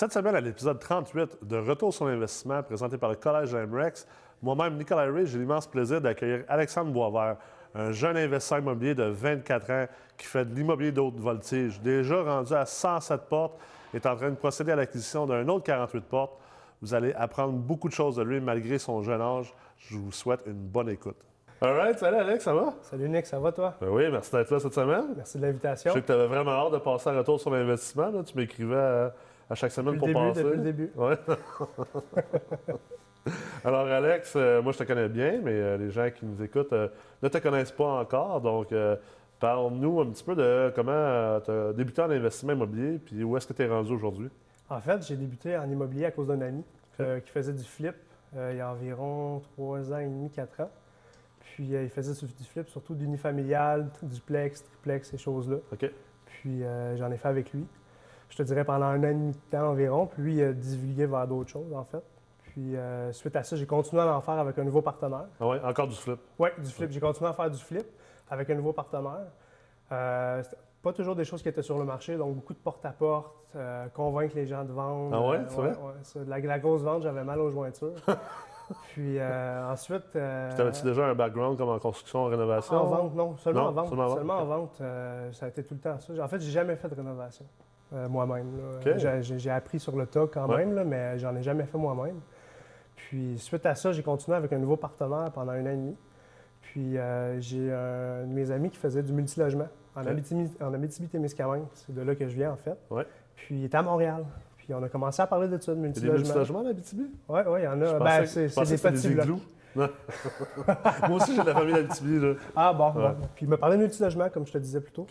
Cette semaine, à l'épisode 38 de Retour sur l'investissement présenté par le Collège MREX, moi-même, Nicolas Ray, j'ai l'immense plaisir d'accueillir Alexandre Boisvert, un jeune investisseur immobilier de 24 ans qui fait de l'immobilier d'autres voltige, déjà rendu à 107 portes, est en train de procéder à l'acquisition d'un autre 48 portes. Vous allez apprendre beaucoup de choses de lui malgré son jeune âge. Je vous souhaite une bonne écoute. All right, salut Alex, ça va? Salut Nick, ça va toi? Ben oui, merci d'être là cette semaine. Merci de l'invitation. Je sais que tu avais vraiment hâte de passer à retour sur l'investissement. Tu m'écrivais à, à chaque semaine Depuis pour le début, depuis le début. Ouais. Alors, Alex, euh, moi, je te connais bien, mais euh, les gens qui nous écoutent euh, ne te connaissent pas encore. Donc, parle-nous un petit peu de comment tu as débuté en investissement immobilier, puis où est-ce que tu es rendu aujourd'hui? En fait, j'ai débuté en immobilier à cause d'un ami qui faisait du flip il y a environ trois ans et demi, quatre ans. Puis il faisait du flip surtout d'unifamilial, duplex, triplex, ces choses-là. OK. Puis j'en ai fait avec lui. Je te dirais pendant un an et demi de temps environ. Puis lui, il a divulgué vers d'autres choses, en fait. Puis euh, suite à ça, j'ai continué à en faire avec un nouveau partenaire. Ah ouais, encore du flip. Oui, du flip. J'ai continué à faire du flip avec un nouveau partenaire. Euh, pas toujours des choses qui étaient sur le marché, donc beaucoup de porte-à-porte, euh, convaincre les gens de vendre. Ah ouais, Euh, c'est vrai? la, la grosse vente, j'avais mal aux jointures. Puis ensuite. Puis T'avais-tu déjà un background comme en construction, en rénovation? en vente, non, seulement Non, en vente. seulement en vente, Seulement en vente, ça a été tout le temps ça. En fait, j'ai jamais fait de rénovation euh, moi-même. J'ai- appris sur le tas quand Ouais. même, là, mais j'en ai jamais fait moi-même. Puis suite à ça, j'ai continué avec un nouveau partenaire pendant un an et demi. Puis euh, j'ai un de mes amis qui faisait du multilogement en Ok. Abitibi- en Abitibi-Témiscamingue. C'est de là que je viens, en fait. Ouais. Puis il était à Montréal. Puis on a commencé à parler de ça, de Il y a des multilogement. multilogements à Abitibi? Oui, il y en a. Ben, c'est des petits blocs. Moi aussi, j'ai de la famille d'Abitibi. là. Ah bon, Ouais. bon. Puis il m'a parlé de multilogement, comme je te disais plus tôt.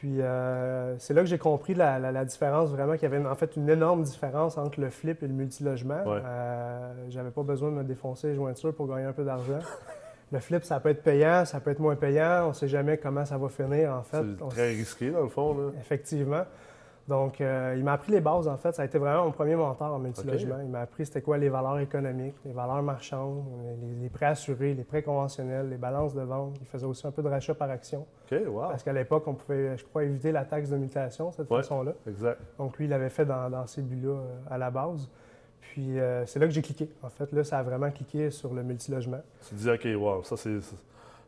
Puis euh, c'est là que j'ai compris la, la- la différence, vraiment, qu'il y avait une- en fait une énorme différence entre le flip et le multilogement. Ouais. Euh, J'avais pas besoin de me défoncer les jointures pour gagner un peu d'argent. le flip, ça peut être payant, ça peut être moins payant. On sait jamais comment ça va finir, en fait. C'est On très risqué, dans le fond. Là. Effectivement. Donc, euh, il m'a appris les bases, en fait. Ça a été vraiment mon premier mentor en multilogement. Il m'a appris c'était quoi les valeurs économiques, les valeurs marchandes, les, les prêts assurés, les prêts conventionnels, les balances de vente. Il faisait aussi un peu de rachat par action. OK, wow. Parce qu'à l'époque, on pouvait, je crois, éviter la taxe de mutation cette Ouais. façon-là. Exact. Donc, lui, il l'avait fait dans, dans ces buts-là euh, à la base. Puis, euh, c'est là que j'ai cliqué. En fait, là, ça a vraiment cliqué sur le multilogement. Tu te dis, OK, wow, ça, c'est.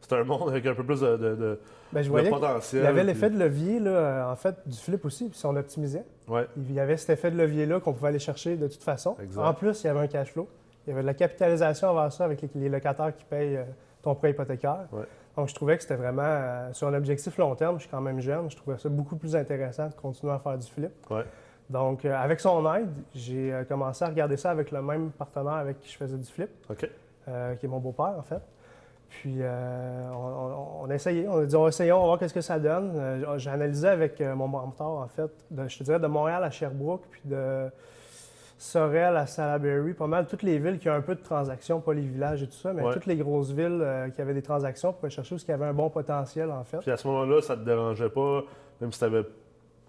C'est- un monde avec un peu plus de, de, de- Ben, je de voyais potentiel. qu'il y avait puis- l'effet de levier, là, en fait, du flip aussi, puis si on optimisait. Ouais, Il y avait cet effet de levier-là qu'on pouvait aller chercher de toute façon. Exact. En plus, il y avait un cash flow. Il y avait de la capitalisation envers ça avec les, locataires qui payent euh, ton prêt hypothécaire. Ouais. Donc, je trouvais que c'était vraiment, euh, sur un objectif long terme, je suis quand même jeune, je trouvais ça beaucoup plus intéressant de continuer à faire du flip. ouais. Donc, euh, avec son aide, j'ai commencé à regarder ça avec le même partenaire avec qui je faisais du flip, euh, qui est mon beau-père, en fait. Puis, euh, on, on- on a essayé, on a dit, on va essayer, on va voir qu'est-ce que ça donne. Euh, j'ai analysé avec euh, mon mentor, en fait, de- je te dirais de Montréal à Sherbrooke, puis de Sorel à Salaberry, pas mal toutes les villes qui ont un peu de transactions, pas les villages et tout ça, mais Ouais. toutes les grosses villes euh, qui avaient des transactions pour chercher où il y avait un bon potentiel, en fait. Puis à ce moment-là, ça te dérangeait pas, même si tu n'avais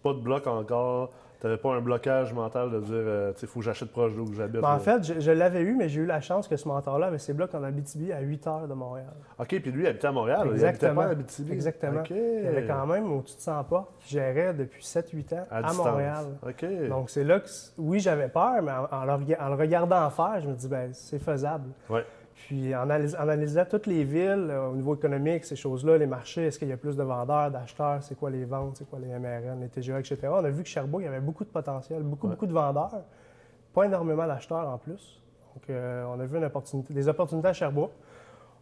pas de bloc encore, tu n'avais pas un blocage mental de dire, euh, tu sais, il faut que j'achète proche d'où j'habite. Ben, en fait, je, je l'avais eu, mais j'ai eu la chance que ce mentor-là avait ses blocs en Abitibi à 8 heures de Montréal. OK, puis lui, il habitait à Montréal. Il Exactement. habitait pas Abitibi. Exactement. OK. Il y avait quand même au-dessus de 100 portes qui gérait depuis 7-8 ans À. Montréal. OK. Donc, c'est là que, oui, j'avais peur, mais en, en le, en le regardant faire, je me dis, ben c'est faisable. Ouais. Puis, en analys- en analysant toutes les villes, euh, au niveau économique, ces choses-là, les marchés, est-ce qu'il y a plus de vendeurs, d'acheteurs, c'est quoi les ventes, c'est quoi les MRN, les TGA, etc. On a vu que Sherbrooke, il y avait beaucoup de potentiel, beaucoup, Ouais. beaucoup de vendeurs, pas énormément d'acheteurs en plus. Donc, euh, on a vu une opportunité, des opportunités à Sherbrooke.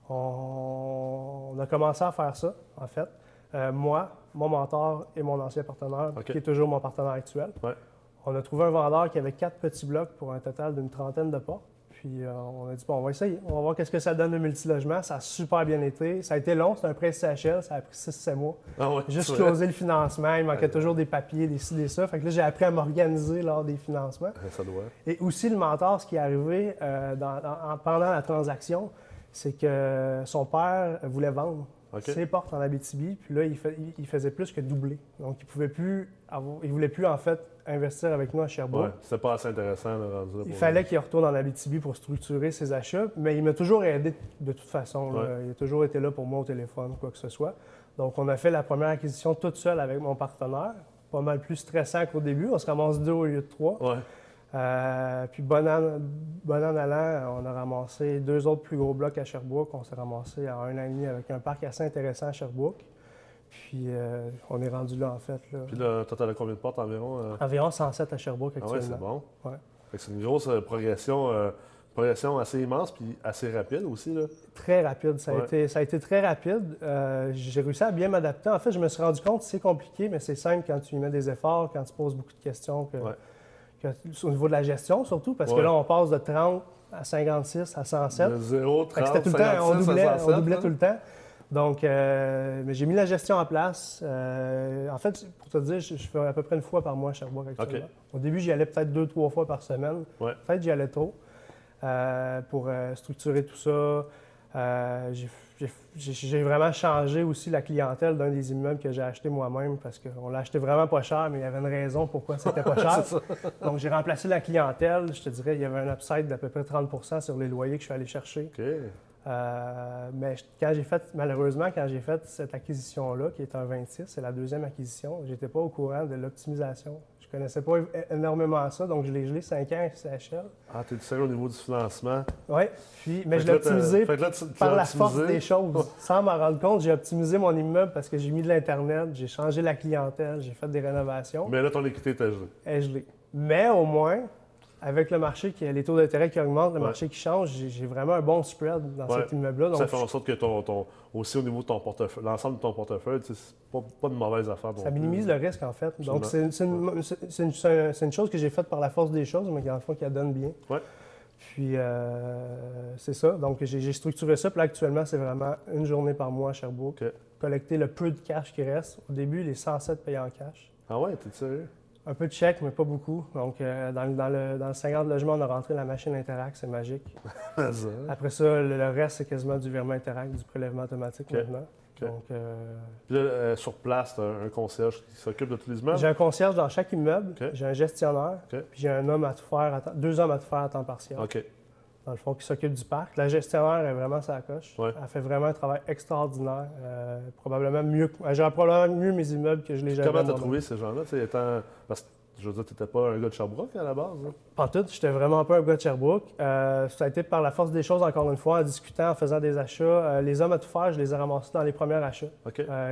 On, on a commencé à faire ça, en fait. Euh, moi, mon mentor et mon ancien partenaire, qui est toujours mon partenaire actuel. Ouais. On a trouvé un vendeur qui avait quatre petits blocs pour un total d'une trentaine de portes. Puis euh, on a dit, bon, on va essayer. On va voir qu'est-ce que ça donne le multilogement. Ça a super bien été. Ça a été long. C'est un prêt CHL. Ça a pris 6-7 mois. Ah ouais, Juste closer le financement. Il manquait toujours des papiers, des ci, des ça. Fait que là, j'ai appris à m'organiser lors des financements. Ça doit. Et aussi, le mentor, ce qui est arrivé euh, dans- dans- en- pendant la transaction, c'est que son père voulait vendre OK. ses portes en Abitibi. Puis là, il, faisait plus que doubler. Donc, il pouvait plus avoir, il voulait plus, en fait, investir avec nous à Sherbrooke. Ouais, c'était pas assez intéressant, le rendu là, Il fallait qu'il retourne en Abitibi pour structurer ses achats, mais il m'a toujours aidé de toute façon. Ouais. Il a toujours été là pour moi au téléphone, quoi que ce soit. Donc, on a fait la première acquisition toute seule avec mon partenaire. Pas mal plus stressant qu'au début. On se ramasse deux au lieu de trois. Ouais. Euh, puis bon an, bon an allant, on a ramassé deux autres plus gros blocs à Sherbrooke. On s'est ramassé à un an et demi avec un parc assez intéressant à Sherbrooke. Puis euh, on est rendu là, en fait. Là. Puis là, toi, t'as combien de portes environ? euh? Environ 107 à Sherbrooke Ah ouais, actuellement. c'est bon. Ouais. C'est une grosse progression, progression assez immense puis assez rapide aussi. Là. Très rapide. Ça, a été, ça a été très rapide. J'ai réussi à bien m'adapter. En fait, je me suis rendu compte que c'est compliqué, mais c'est simple quand tu y mets des efforts, quand tu poses beaucoup de questions, que, Ouais. Au niveau de la gestion surtout, parce que là, on passe de 30 à 56 à 107. De 0, Fait que 30, c'était tout le temps, on 56, doublait, on 67, doublait là. tout le temps. Donc, euh, mais j'ai mis la gestion en place. Euh, en fait, pour te dire, je, je fais à peu près une fois par mois à Sherbrooke actuellement. Au début, j'y allais peut-être deux, trois fois par semaine. Ouais. Peut-être j'y allais trop euh, pour structurer tout ça. Euh, j'ai- vraiment changé aussi la clientèle d'un des immeubles que j'ai acheté moi-même parce qu'on l'a acheté vraiment pas cher, mais il y avait une raison pourquoi c'était pas cher. Donc, j'ai remplacé la clientèle. Je te dirais, il y avait un upside d'à peu près 30 sur les loyers que je suis allé chercher. Euh, mais quand j'ai fait, malheureusement, quand j'ai fait cette acquisition-là, qui est un 26, c'est la deuxième acquisition, j'étais pas au courant de l'optimisation. Je connaissais pas énormément ça, donc je l'ai gelé 5 ans à CHL. Ah, t'es sérieux au niveau du financement. Oui, puis, mais Fait je l'ai optimisé fait que là, tu- tu par la force des choses. Sans m'en rendre compte, j'ai optimisé mon immeuble parce que j'ai mis de l'Internet, j'ai changé la clientèle, j'ai fait des rénovations. Mais là, ton équité était gelée. est gelé. Mais au moins, avec le marché, qui, les taux d'intérêt qui augmentent, le Ouais. marché qui change, j'ai vraiment un bon spread dans Ouais. cet immeuble-là. ça fait en sorte que ton, ton- aussi au niveau de ton portefeuille, l'ensemble de ton portefeuille, c'est pas, pas de mauvaise affaire. ça plus. minimise le risque, en fait. Absolument. Donc, c'est une, chose que j'ai faite par la force des choses, mais qui, en fond, qui donne bien. Ouais. Puis, euh, c'est ça. Donc, j'ai structuré ça. Puis là, actuellement, c'est vraiment une journée par mois à Sherbrooke. OK. Collecter le peu de cash qui reste. Au début, les 107 payés en cash. Ah ouais, t'es sérieux? Un peu de chèque, mais pas beaucoup. Donc, euh, dans, le- dans le, dans le 50 logements, on a rentré la machine Interact, c'est magique. Après ça, le, le reste, c'est quasiment du virement Interact, du prélèvement automatique OK. maintenant. Donc, euh, Puis là, euh, sur place, t'as un, un concierge qui s'occupe de tous les immeubles? j'ai un concierge dans chaque immeuble, j'ai un gestionnaire, puis j'ai un homme à tout faire, à temps- deux hommes à tout faire à temps partiel, OK. Dans le fond, qui s'occupe du parc. La gestionnaire est vraiment sa coche. Ouais. Elle fait vraiment un travail extraordinaire, euh, probablement mieux, que- elle gère probablement mieux mes immeubles que je les gère. Comment t'as trouvé ces gens-là? étant... Parce que, je veux dire, t'étais pas un gars de Sherbrooke à la base. hein? Pas tout, j'étais vraiment pas un gars de Sherbrooke. Euh, ça a été par la force des choses, encore une fois, en discutant, en faisant des achats. Euh, les hommes à tout faire, je les ai ramassés dans les premiers achats.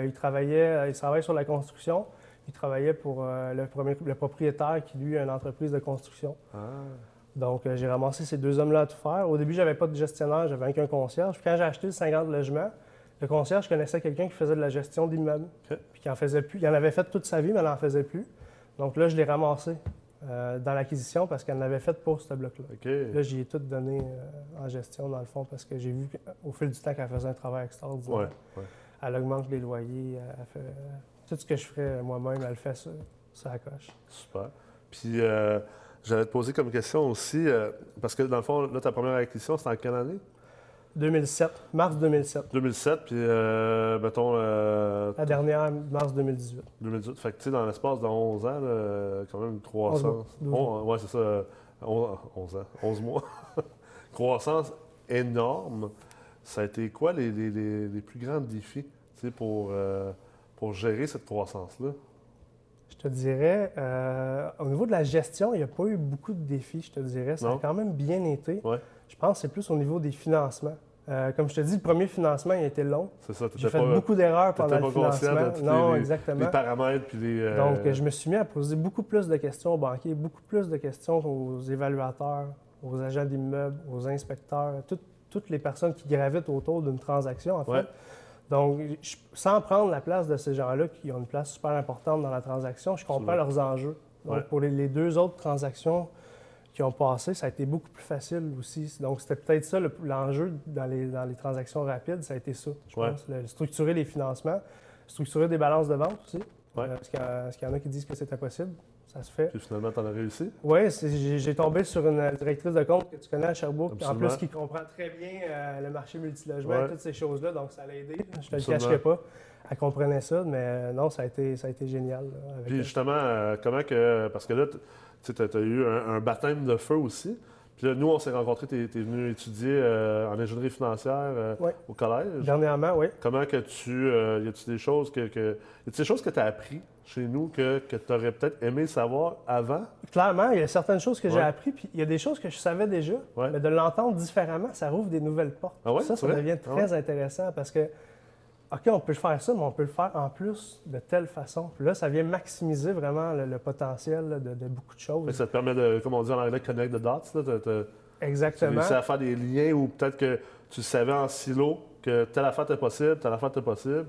Ils, travaillaient, ils travaillaient sur la construction. Ils travaillaient pour le, premier- le propriétaire qui, lui, a une entreprise de construction. Ah. Donc, euh, j'ai ramassé ces deux hommes-là à tout faire. Au début, j'avais pas de gestionnaire, j'avais qu'un concierge. Puis quand j'ai acheté le 50 logements, le concierge connaissait quelqu'un qui faisait de la gestion d'immeubles. Puis qui en faisait plus. Il en avait fait toute sa vie, mais il n'en faisait plus. Donc là, je l'ai ramassé euh, dans l'acquisition parce qu'elle en avait fait pour ce bloc-là. Là, j'y ai tout donné euh, en gestion, dans le fond, parce que j'ai vu qu'au fil du temps qu'elle faisait un travail extraordinaire. Ouais. ouais. Elle augmente les loyers, elle fait tout ce que je ferais moi-même, elle le fait ça, ça coche. Super. Puis, euh, j'allais te poser comme question aussi, euh, parce que dans le fond, là, ta première acquisition, c'était en quelle année? 2007, mars 2007. 2007, puis, euh, mettons, euh, La dernière, mars 2018. 2018. Fait que, tu sais, dans l'espace de 11 ans, là, quand même, une croissance. mois, 12 mois. Ouais, c'est ça. euh, on- 11 ans. 11 mois. croissance énorme. Ça a été quoi les, les- les- plus grands défis, tu sais, pour, pour gérer cette croissance-là? Je te dirais, euh, au niveau de la gestion, il n'y a pas eu beaucoup de défis, je te dirais. Ça Non. a quand même bien été. Ouais. Je pense que c'est plus au niveau des financements. Euh, comme je te dis, le premier financement, il a été long. C'est ça, J'ai fait pas, beaucoup d'erreurs pendant le pas de financement. tous Non, les- exactement. les paramètres, puis les... euh, Donc, je me suis mis à poser beaucoup plus de questions aux banquiers, beaucoup plus de questions aux évaluateurs, aux agents d'immeubles, aux inspecteurs, tout- toutes les personnes qui gravitent autour d'une transaction, en fait. Ouais. Donc, je- sans prendre la place de ces gens-là qui ont une place super importante dans la transaction, je comprends leurs enjeux. Donc, Ouais. pour les, les deux autres transactions qui ont passé, ça a été beaucoup plus facile aussi. Donc, c'était peut-être ça le- l'enjeu dans les, dans les transactions rapides, ça a été ça, je Ouais. pense. Le- structurer les financements, structurer des balances de vente aussi. Ouais. Euh, parce qu'il y, y en a qui disent que c'est impossible. Ça se fait. Puis finalement, t'en as réussi? Oui, j'ai tombé sur une directrice de compte que tu connais à Sherbrooke, en plus qui comprend très bien euh, le marché multilogement Ouais. et toutes ces choses-là, donc ça l'a aidé. Je te le cacherai pas. Elle comprenait ça, mais euh, non, ça a été, ça a été génial. là, avec Puis justement, euh, comment que. Parce que là, tu as, eu un, un baptême de feu aussi. Puis là, nous, on s'est rencontrés, tu es, venu étudier euh, en ingénierie financière euh, au collège. Dernièrement, oui. Comment que tu. euh, y a-tu des choses que. que y a-tu des choses que tu as appris chez nous que, que tu aurais peut-être aimé savoir avant? Clairement, il y a certaines choses que j'ai appris, puis il y a des choses que je savais déjà, Ouais. mais de l'entendre différemment, ça rouvre des nouvelles portes. Ah ouais, ça, ça devient Ah très intéressant parce que, OK, on peut faire ça, mais on peut le faire en plus de telle façon. Puis là, ça vient maximiser vraiment le, le potentiel là, de, de beaucoup de choses. que ça te permet de, comme on dit en anglais, connect the dots. Là, Tu Exactement. réussis à faire des liens où peut-être que tu savais en silo que telle affaire était possible, telle affaire était possible.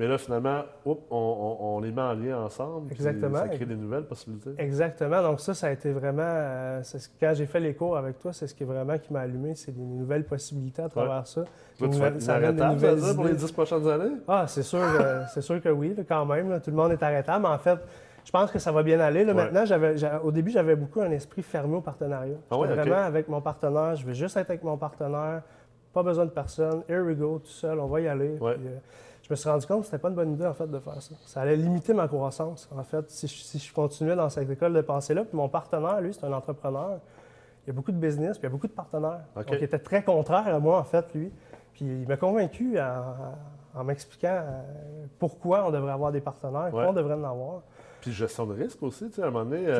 Mais là, finalement, on, on- on les met en lien ensemble. Exactement. Ça crée des nouvelles possibilités. Exactement. Donc ça, ça a été vraiment... euh, ce- quand j'ai fait les cours avec toi, c'est ce qui est vraiment qui m'a allumé, c'est des nouvelles possibilités à travers ça. Tu vas ça des pour les idées. dix prochaines années? Ah, c'est sûr, que- c'est sûr que oui, là, quand même. là. tout le monde est arrêtable. Mais en fait, je pense que ça va bien aller. là. Ouais. Maintenant, au début, j'avais beaucoup un esprit fermé au partenariat. Ah ouais, vraiment avec mon partenaire. Je veux juste être avec mon partenaire. Pas besoin de personne. Here we go, tout seul. On va y aller. Puis, euh, je me suis rendu compte que c'était pas une bonne idée, en fait, de faire ça. Ça allait limiter ma croissance, en fait, si je, si je continuais dans cette école de pensée-là. Puis mon partenaire, lui, c'est un entrepreneur. Il y a beaucoup de business, puis il y a beaucoup de partenaires. OK. Donc, il était très contraire à moi, en fait, lui. Puis il m'a convaincu en, en m'expliquant euh, pourquoi on devrait avoir des partenaires, Ouais. qu'on devrait en avoir. Puis gestion de risque aussi, tu sais, à un moment donné. euh,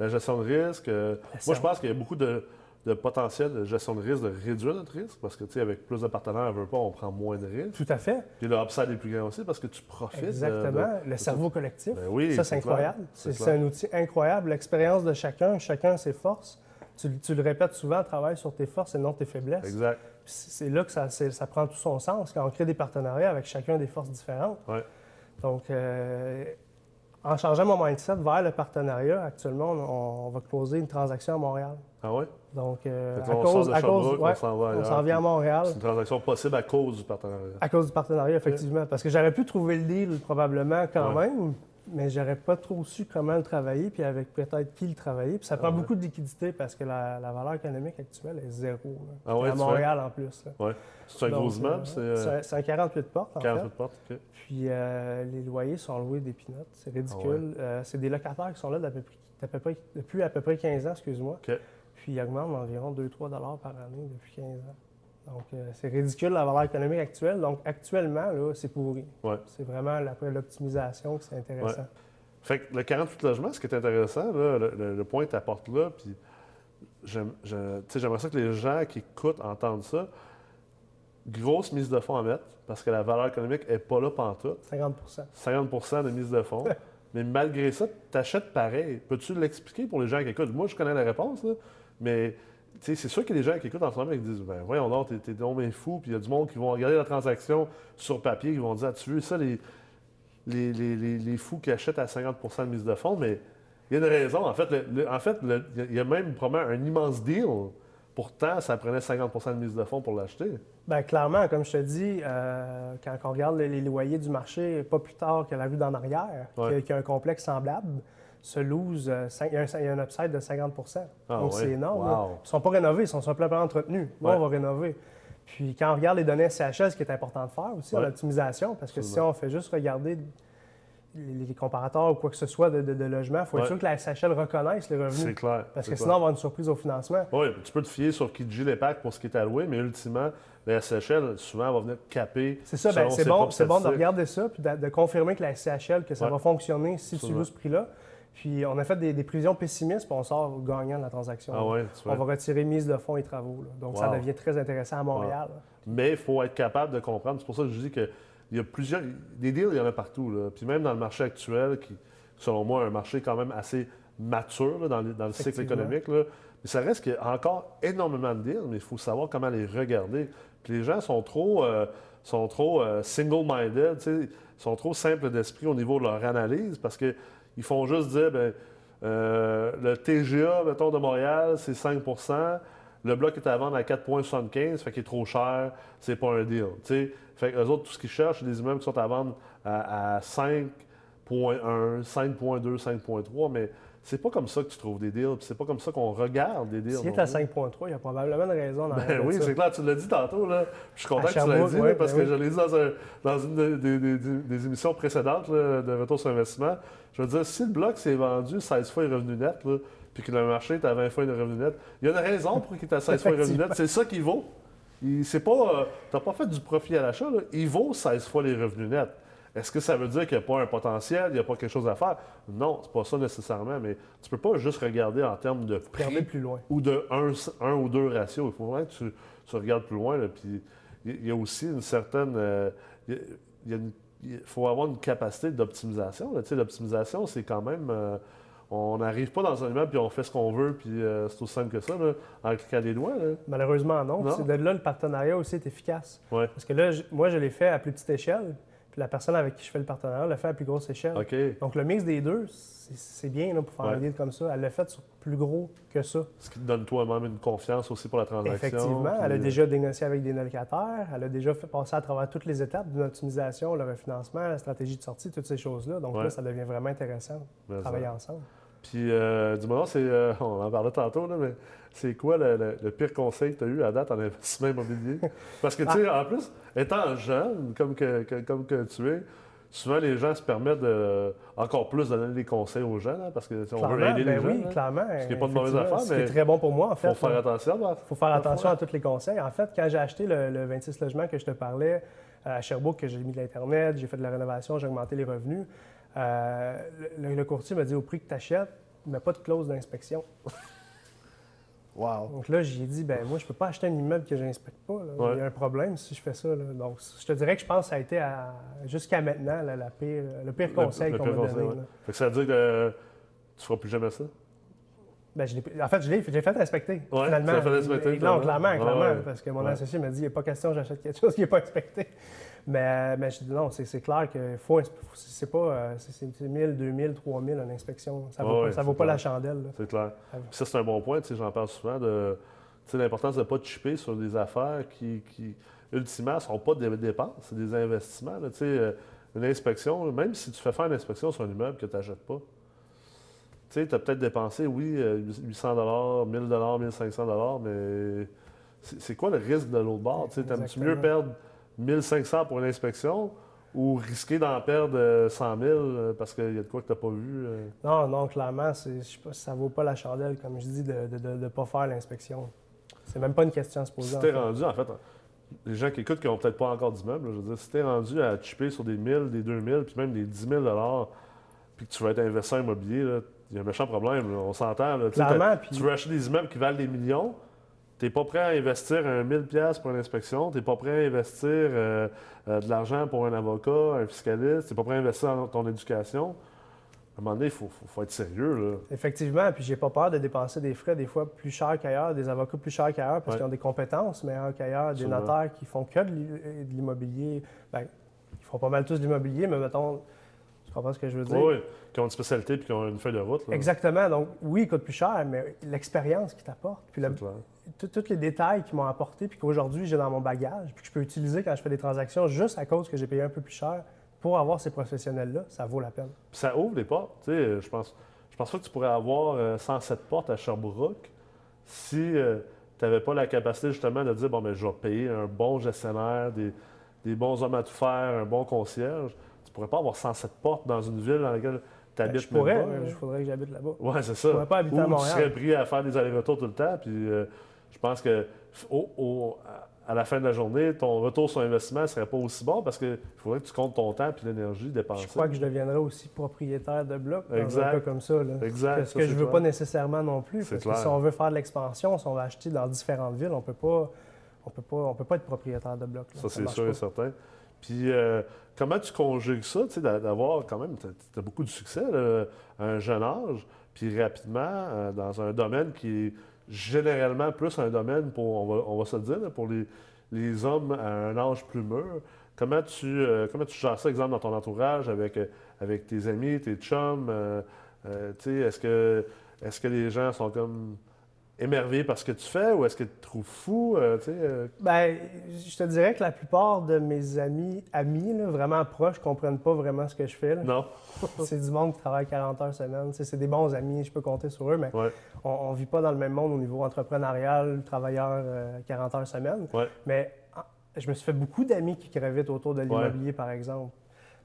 la gestion de risque. euh, moi, je pense qu'il y a beaucoup de, de potentiel de gestion de risque, de réduire notre risque, parce que, tu sais, avec plus de partenaires, on veut pas, on prend moins de risques. Tout à fait. Puis le upside est plus grand aussi, parce que tu profites. de- Exactement. de- le cerveau collectif. Ben oui, ça, c'est incroyable. C'est un outil incroyable. L'expérience de chacun, chacun a ses forces. Tu, tu le répètes souvent, travaille sur tes forces et non tes faiblesses. Exact. C'est là que ça, ça prend tout son sens, quand on crée des partenariats avec chacun des forces différentes. Ouais. Donc, euh, en changeant mon mindset vers le partenariat, actuellement, on, on va closer une transaction à Montréal. Ah ouais? Donc, euh, à on cause, à ouais, on s'en va ailleurs. vient à Montréal. C'est une transaction possible à cause du partenariat. À cause du partenariat, effectivement. Parce que j'aurais pu trouver le deal probablement quand Ouais. même, mais j'aurais pas trop su comment le travailler, puis avec peut-être qui le travailler. Puis ça prend Ah ouais. beaucoup de liquidité parce que la, la valeur économique actuelle est zéro. là. Ah ouais, à Montréal en plus. là. C'est un gros immeuble, euh, c'est euh, c'est un- c'est un 48 portes, en 40 fait. de porte. ok. Puis euh, les loyers sont loués des pinottes. C'est ridicule. Ah. Euh, c'est des locataires qui sont là près- d'à peu près- depuis à peu près 15 ans, excuse-moi. Puis ils augmentent d'environ 2-3 par année depuis 15 ans. Donc, euh, c'est ridicule la valeur économique actuelle. Donc, actuellement, là, c'est pourri. Ouais. C'est vraiment après l'optimisation que c'est intéressant. Fait que le 48 logements, ce qui est intéressant, là, le, le- le point que tu apportes là, puis j'aimerais ça que les gens qui écoutent entendent ça. Grosse mise de fonds à mettre, parce que la valeur économique n'est pas là pantoute. 50% 50% de mise de fonds. mais malgré ça, tu achètes pareil. Peux-tu l'expliquer pour les gens qui écoutent? Moi, je connais la réponse, là, mais tu c'est sûr qu'il y a des gens qui écoutent en ce moment et qui disent ben voyons donc, t'es, t'es donc bien fou. Puis il y a du monde qui vont regarder la transaction sur papier, qui vont dire As-tu vu ça, les, les, les, les- les fous qui achètent à 50% de mise de fonds? Mais il y a une raison. En fait, le- le- en fait le- il y a même probablement un immense deal. Pourtant, ça prenait 50% de mise de fonds pour l'acheter. Bien, clairement, comme je te dis, euh, quand on regarde les, les loyers du marché, pas plus tard que la rue d'en arrière, Ouais. qui, a- qui a un complexe semblable, se lose, euh, il y, a un, upside de 50 Ah Donc, c'est énorme. là. Ils ne sont pas rénovés, ils sont simplement entretenus. Nous, Ouais. on va rénover. Puis quand on regarde les données SCHL, ce qui est important de faire aussi, Ouais. l'optimisation, parce que si on fait juste regarder les, comparateurs ou quoi que ce soit de, de, de logement, il faut être sûr que la SCHL reconnaisse les C'est revenus. clair. Parce c'est que clair. sinon, on va avoir une surprise au financement. Oui, tu peux te fier sur Kijiji l'EPAC pour ce qui est alloué, mais ultimement, la SHL, souvent, va venir caper. C'est ça, ben, c'est bon, c'est bon de regarder ça, puis de, de confirmer que la SCHL, que ça Ouais. va fonctionner si tu loues ce prix-là. Puis on a fait des, des prévisions pessimistes, puis on sort gagnant de la transaction. Ah ouais, On va retirer mise de fonds et travaux. là. Donc ça devient très intéressant à Montréal. Mais il faut être capable de comprendre. C'est pour ça que je dis qu'il y a plusieurs. Des deals, il y en a partout. Là. Puis même dans le marché actuel, qui, selon moi, est un marché quand même assez mature là, dans, le- dans le cycle économique. Là. Mais ça reste qu'il y a encore énormément de deals, mais il faut savoir comment les regarder. Puis les gens sont trop, euh, sont trop euh, single-minded, sont trop simples d'esprit au niveau de leur analyse parce qu'ils font juste dire ben, euh, le TGA, mettons, de Montréal, c'est 5% le bloc est à vendre à 4,75, fait qu'il est trop cher, c'est pas un deal. tu sais. Fait que eux autres, tout ce qu'ils cherchent, c'est des immeubles qui sont à vendre à, à 5,1, 5,2, 5,3, mais c'est pas comme ça que tu trouves des deals, c'est pas comme ça qu'on regarde des deals. S'il est à plus. 5,3, il y a probablement une raison dans Ben oui, c'est clair, tu l'as dit tantôt. Là. Je suis content que tu l'aies dit, ouais, parce ben que oui. je l'ai dit dans, un- dans une de- des- émissions précédentes là, de Retour sur investissement. Je veux dire, si le bloc s'est vendu 16 fois les revenus nets, là, puis que le marché est à 20 fois de revenus net. Il y a une raison pour qu'il est à 16 fois de revenus net. C'est ça qu'il vaut. Tu n'as pas fait du profit à l'achat, il vaut 16 fois les revenus nets. Est-ce que ça veut dire qu'il n'y a pas un potentiel, il n'y a pas quelque chose à faire? Non, c'est pas ça nécessairement, mais tu peux pas juste regarder en termes de prix plus loin. ou de 1 ou 2 ratios. Il faut vraiment que tu, regardes plus loin. puis il y a aussi une certaine... Euh, il, faut avoir une capacité d'optimisation. L'optimisation, c'est quand même... Euh, on n'arrive pas dans un immeuble puis on fait ce qu'on veut, puis euh, c'est aussi simple que ça, en cliquant des doigts. Malheureusement, non. C'est de là le partenariat aussi est efficace. Parce que là, moi, je l'ai fait à plus petite échelle la personne avec qui je fais le partenariat l'a fait à plus grosse échelle. Donc, le mix des deux, c'est bien pour faire un deal comme ça. Elle l'a fait sur plus gros que ça. Ce qui te donne toi-même une confiance aussi pour la transaction. Effectivement. Elle a déjà négocié avec des locataires. Elle a déjà fait passer à travers toutes les étapes de l'optimisation, le refinancement, la stratégie de sortie, toutes ces choses-là. Donc là, ça devient vraiment intéressant de travailler ensemble. Puis, euh, dis-moi, c'est, euh, on en parlait tantôt, mais c'est quoi le, pire conseil que tu as eu à date en investissement immobilier? Parce que, tu sais, en plus, étant jeune, comme que, comme que tu es, souvent les gens se permettent de, encore plus de donner des conseils aux jeunes, hein, parce que on veut aider les ben oui, hein. clairement. Ce qui n'est pas de mauvaise affaire, mais. C'est très bon pour moi, en fait. Il faut faire attention. Il faut faire attention à tous les conseils. En fait, quand j'ai acheté le, 26 logements que je te parlais à Sherbrooke, que j'ai mis de l'Internet, j'ai fait de la rénovation, j'ai augmenté les revenus, euh, le, le, courtier m'a dit au prix que tu achètes, mais pas de clause d'inspection. wow. Donc là, j'ai dit, ben moi, je peux pas acheter un immeuble que je n'inspecte pas. Il y a un problème si je fais ça. Donc, je te dirais que je pense que ça a été jusqu'à maintenant la pire, le pire conseil qu'on m'a donné. ça veut dire que tu ne feras plus jamais ça? Ben, en fait, je l'ai fait respecter. Ouais, finalement. Fait respecter, non, clairement, clairement. Parce que mon associé m'a dit il n'y a pas question que j'achète quelque chose qui n'est pas inspecté. Mais, mais je dis non, c'est clair que faut, c'est pas euh, c'est 1000, 2000, 3000 en inspection. Ça ne vaut, pas, vaut pas la chandelle. C'est clair. ça, c'est un bon point. J'en parle souvent de l'importance de ne pas chipper sur des affaires qui, qui ultimement, ne sont pas des dépenses, c'est des investissements. Là, euh, une inspection, même si tu fais faire une inspection sur un immeuble que tu n'achètes pas, tu as peut-être dépensé, oui, 800 1000 1500 mais c'est quoi le risque de l'autre bord? Tu tu mieux perdre 1500 pour une inspection ou risquer d'en perdre 100 000 euh, parce qu'il y a de quoi que tu n'as pas vu? Euh? Non, non, clairement, ça ne vaut pas la chandelle, comme je dis, de ne pas faire l'inspection. C'est même pas une question à se poser. Si tu es rendu, en fait, les gens qui écoutent qui n'ont peut-être pas encore d'immeuble, je veux dire, si tu es rendu à chipper sur des 1000, des 2000, puis même des 10 000 puis que tu vas être investisseur immobilier, il y a un méchant problème, on s'entend. Clairement. Tu veux acheter des immeubles qui valent des millions, tu n'es pas prêt à investir un 1000$ pour une inspection, tu n'es pas prêt à investir euh, euh, de l'argent pour un avocat, un fiscaliste, tu n'es pas prêt à investir dans ton éducation. À un moment donné, il faut, être sérieux. Là. Effectivement, puis j'ai pas peur de dépenser des frais des fois plus chers qu'ailleurs, des avocats plus chers qu'ailleurs parce qu'ils ont des compétences meilleures qu'ailleurs, des notaires qui font que de l'immobilier. Bien, ils font pas mal tous de l'immobilier, mais mettons, comprends ce que je veux dire? Oui, qui ont une spécialité et qui ont une feuille de route. Exactement. Donc, oui, il coûte plus cher, mais l'expérience qu'il t'apporte, puis tous les détails qui m'ont apporté, puis qu'aujourd'hui j'ai dans mon bagage, puis que je peux utiliser quand je fais des transactions juste à cause que j'ai payé un peu plus cher pour avoir ces professionnels-là, ça vaut la peine. Puis ça ouvre des portes. Tu sais, je pense, je pense pas que tu pourrais avoir 107 euh, portes à Sherbrooke si euh, tu n'avais pas la capacité justement de dire bon, mais ben, je vais payer un bon gestionnaire, des, bons hommes à tout faire, un bon concierge. Pourrais pas avoir 107 portes dans une ville dans laquelle tu habites. Ben, je pourrais, mais il faudrait que j'habite là-bas. Oui, c'est ça. Je pourrais pas habiter à Montréal. Tu serais pris à faire des allers-retours tout le temps. Puis, euh, je pense que à la fin de la journée, ton retour sur investissement ne serait pas aussi bon parce qu'il faudrait que tu comptes ton temps et l'énergie dépensée. Je crois que je deviendrai aussi propriétaire de bloc dans exact. un cas comme ça. Exact. Ce que je ne veux pas nécessairement non plus. Parce que si on veut faire de l'expansion, si on veut acheter dans différentes villes, on peut pas. On peut pas, on peut pas être propriétaire de bloc. Ça, c'est sûr et certain. Puis, euh, comment tu conjugues ça, d'avoir quand même, tu as, beaucoup de succès à un jeune âge, puis rapidement, euh, dans un domaine qui est généralement plus un domaine pour, on va, se le dire, pour les, hommes à un âge plus mûr. Comment tu, euh, comment tu gères ça, exemple, dans ton entourage, avec, avec tes amis, tes chums? Est-ce que, est que les gens sont comme émerveillé par ce que tu fais ou est-ce que tu te trouves fou? Euh, euh? Ben, je te dirais que la plupart de mes amis, amis vraiment proches, ne comprennent pas vraiment ce que je fais. Non. c'est du monde qui travaille 40 heures semaine. c'est des bons amis, je peux compter sur eux, mais on ne vit pas dans le même monde au niveau entrepreneurial, travailleur 40 euh, heures semaine. Mais ah, je me suis fait beaucoup d'amis qui gravitent autour de l'immobilier, par exemple.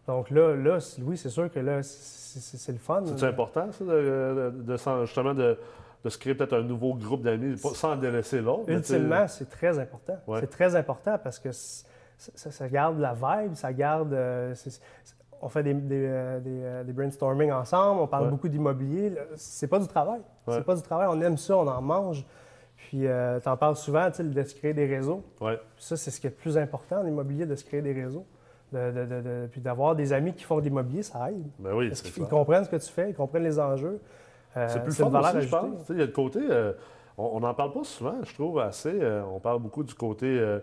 Donc là, là oui, c'est sûr que là, c'est le fun. C'est important, ça, de, justement, de, se créer peut-être un nouveau groupe d'amis sans délaisser l'autre? Ultimement, c'est très important. C'est très important parce que ça, garde la vibe, ça garde. Euh, on fait des, des, euh, euh, des, brainstorming ensemble, on parle beaucoup d'immobilier. C'est pas du travail. C'est pas du travail. On aime ça, on en mange. Puis, tu en parles souvent, de se créer des réseaux. Ça, c'est ce qui est le plus important en immobilier, de se créer des réseaux. De, puis d'avoir des amis qui font de l'immobilier, ça aide. Ben oui, Parce qu'ils comprennent ce que tu fais, ils comprennent les enjeux. C'est plus fun aussi, je pense. Il y a le côté... on n'en parle pas souvent, je trouve, assez. on parle beaucoup du côté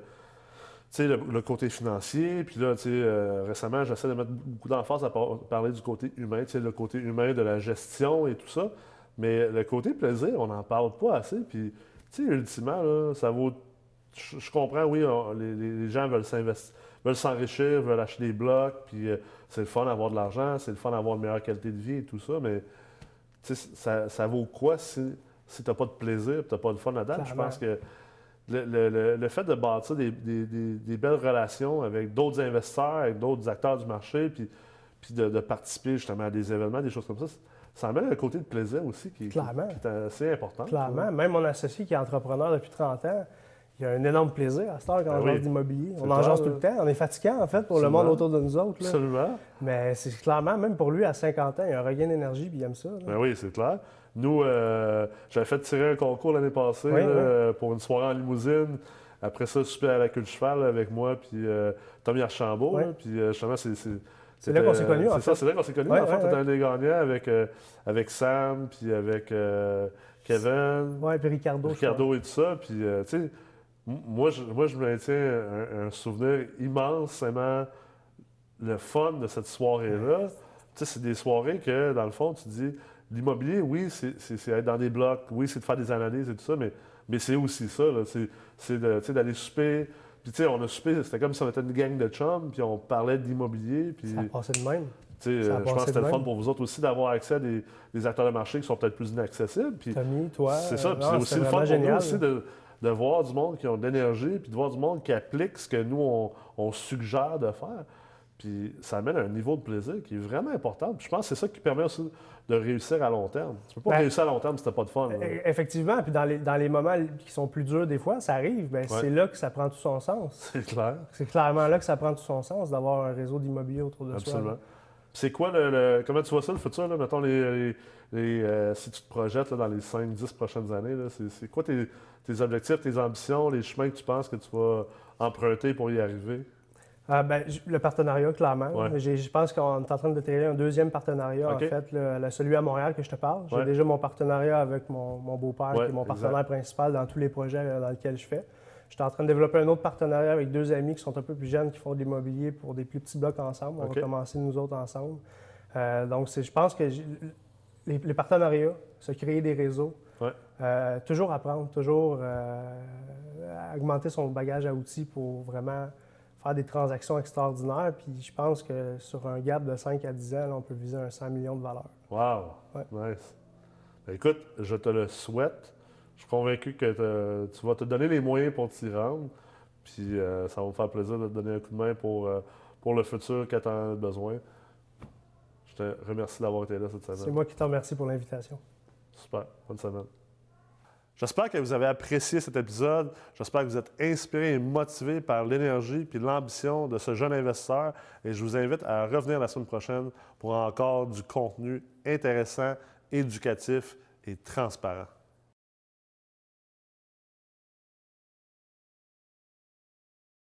le, le, côté financier. Puis là, euh, récemment, j'essaie de mettre beaucoup d'emphase à parler du côté humain, le côté humain de la gestion et tout ça. Mais le côté plaisir, on n'en parle pas assez. Puis, tu sais, ultimement, là, ça vaut. Je, comprends, oui, les, gens veulent s'investir, veulent s'enrichir, veulent acheter des blocs, puis euh, c'est le fun d'avoir de l'argent, c'est le fun d'avoir une meilleure qualité de vie et tout ça, mais ça, ça vaut quoi si, si tu n'as pas de plaisir, tu n'as pas de fun là-dedans? Je pense que le, fait de bâtir des, belles relations avec d'autres investisseurs, avec d'autres acteurs du marché, puis, puis de, participer justement à des événements, des choses comme ça, ça amène un côté de plaisir aussi qui, qui est assez important. Clairement. Même mon associé qui est entrepreneur depuis 30 ans, il a un énorme plaisir à ce temps quand ben on oui. d'immobilier. On en jase tout le temps. On est fatiguant, en fait, pour le monde autour de nous autres. Absolument. Mais c'est clairement, même pour lui, à 50 ans, il a un regain d'énergie puis il aime ça. Ben oui, c'est clair. Nous, euh, j'avais fait tirer un concours l'année passée pour une soirée en limousine. Après ça, super à la queue de cheval avec moi, puis euh, Tommy Archambault. puis euh, justement, c'est. C'est là qu'on s'est connus. C'est ça, c'est là qu'on s'est connus. en fait, on un des gagnants avec, avec Sam, puis avec Kevin. Oui, puis Ricardo. Ricardo et tout ça. Puis, tu sais, moi, je, moi, je maintiens un, souvenir immensément le fun de cette soirée-là. Tu sais, c'est des soirées que, dans le fond, tu dis L'immobilier, oui, c'est être dans des blocs, oui, c'est de faire des analyses et tout ça, mais, mais c'est aussi ça, c'est d'aller souper. Puis, tu sais, on a soupé, c'était comme si on était une gang de chums, puis on parlait d'immobilier. Puis, ça passait de même. Euh, je pense que c'était le fun pour vous autres aussi d'avoir accès à des, acteurs de marché qui sont peut-être plus inaccessibles. Puis, Tommy, toi. C'est ça. Puis c'est aussi le fun pour nous aussi de, de, voir du monde qui ont de l'énergie, puis de voir du monde qui applique ce que nous, on, on suggère de faire. Puis ça amène un niveau de plaisir qui est vraiment important. Puis je pense que c'est ça qui permet aussi de réussir à long terme. Tu peux pas ben, réussir à long terme si tu pas de fun. E-, effectivement. Puis dans les, dans les, moments qui sont plus durs, des fois, ça arrive. Bien, C'est là que ça prend tout son sens. C'est clair. C'est clairement là que ça prend tout son sens d'avoir un réseau d'immobilier autour de soi. Absolument. C'est quoi le, Comment tu vois ça, le futur? Là? Mettons, les, euh, si tu te projettes dans les 5-10 prochaines années, c'est quoi tes, tes objectifs, tes ambitions, les chemins que tu penses que tu vas emprunter pour y arriver? Ah, ben, le partenariat, clairement. Je pense qu'on est en train de créer un deuxième partenariat, en fait, celui à Montréal que je te parle. J'ai déjà mon partenariat avec mon, beau-père, qui est mon partenaire principal dans tous les projets euh, dans lesquels je fais. Je suis en train de développer un autre partenariat avec deux amis qui sont un peu plus jeunes, qui font de l'immobilier pour des plus petits blocs ensemble. On va commencer nous autres ensemble. Euh, donc, je pense que les, partenariats, se créer des réseaux, euh, toujours apprendre, toujours augmenter son bagage à outils pour vraiment faire des transactions extraordinaires. Puis je pense que sur un gap de 5 à 10 ans, on peut viser un 100 millions de valeurs. Wow! Nice. Ben, écoute, je te le souhaite. Je suis convaincu que tu vas te donner les moyens pour t'y rendre. Puis euh, ça va me faire plaisir de te donner un coup de main pour, euh, pour le futur quand tu en as besoin. Je te remercie d'avoir été là cette semaine. C'est moi qui te remercie pour l'invitation. Super. Bonne semaine. J'espère que vous avez apprécié cet épisode. J'espère que vous êtes inspiré et motivé par l'énergie et l'ambition de ce jeune investisseur. Et je vous invite à revenir la semaine prochaine pour encore du contenu intéressant, éducatif et transparent.